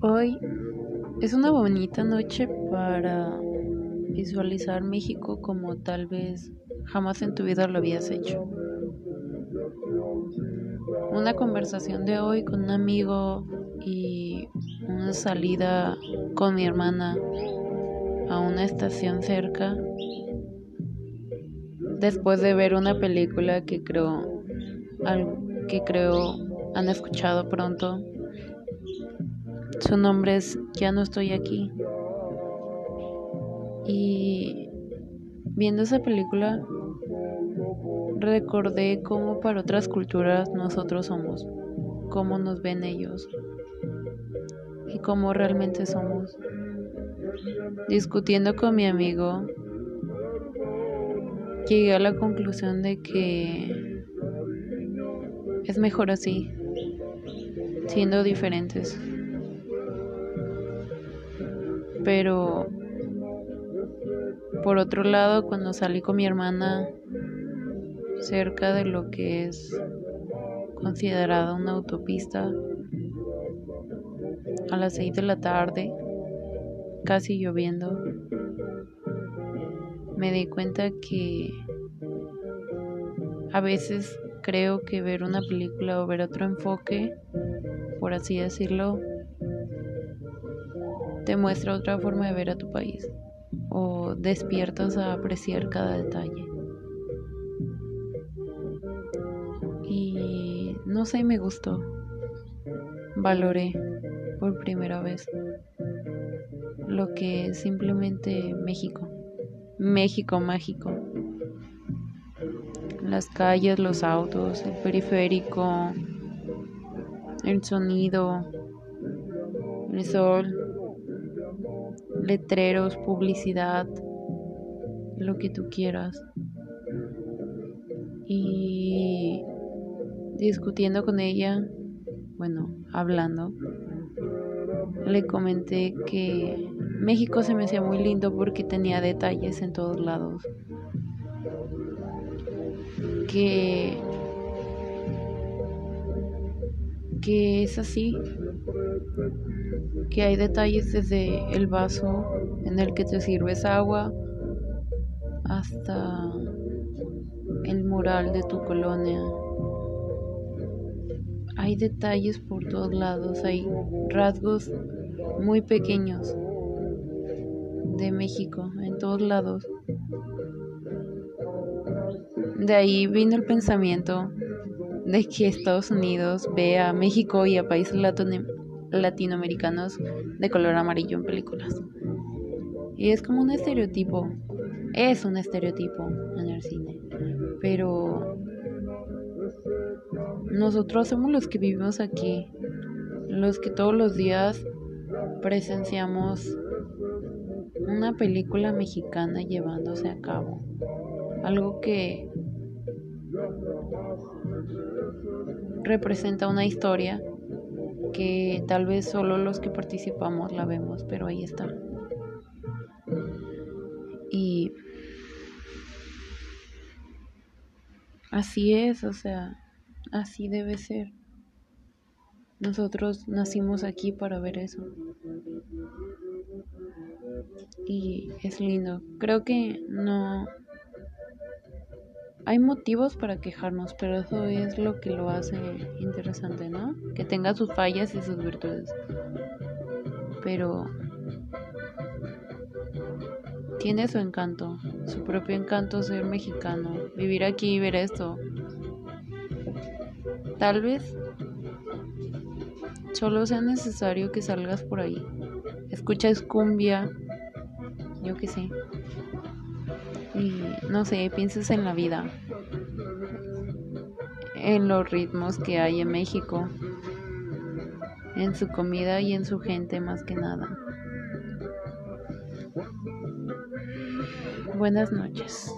Hoy es una bonita noche para visualizar México como tal vez jamás en tu vida lo habías hecho. Una conversación de hoy con un amigo y una salida con mi hermana a una estación cerca después de ver una película que creo que creo han escuchado pronto su nombre es Ya no estoy aquí. Y viendo esa película recordé cómo para otras culturas nosotros somos, cómo nos ven ellos y cómo realmente somos. Discutiendo con mi amigo, llegué a la conclusión de que es mejor así, siendo diferentes. Pero por otro lado, cuando salí con mi hermana cerca de lo que es considerada una autopista, a las seis de la tarde, casi lloviendo, me di cuenta que a veces creo que ver una película o ver otro enfoque, por así decirlo, te muestra otra forma de ver a tu país o despiertas a apreciar cada detalle. Y no sé, me gustó. Valoré por primera vez lo que es simplemente México. México mágico. Las calles, los autos, el periférico, el sonido, el sol, letreros, publicidad, lo que tú quieras. Y discutiendo con ella, bueno, hablando, le comenté que México se me hacía muy lindo porque tenía detalles en todos lados. Que que es así, que hay detalles desde el vaso en el que te sirves agua hasta el mural de tu colonia. Hay detalles por todos lados, hay rasgos muy pequeños de México en todos lados. De ahí vino el pensamiento de que Estados Unidos ve a México y a países latinoamericanos de color amarillo en películas. Y es como un estereotipo, es un estereotipo en el cine, pero nosotros somos los que vivimos aquí, los que todos los días presenciamos una película mexicana llevándose a cabo, algo que representa una historia que tal vez solo los que participamos la vemos, pero ahí está. Y así es, o sea, así debe ser. Nosotros nacimos aquí para ver eso. Y es lindo. Creo que no hay motivos para quejarnos, pero eso es lo que lo hace interesante, ¿no? Que tenga sus fallas y sus virtudes. Pero tiene su encanto, su propio encanto ser mexicano, vivir aquí y ver esto. Tal vez solo sea necesario que salgas por ahí. Escuchas cumbia, yo qué sé y no sé, pienses en la vida, en los ritmos que hay en México, en su comida y en su gente más que nada. Buenas noches.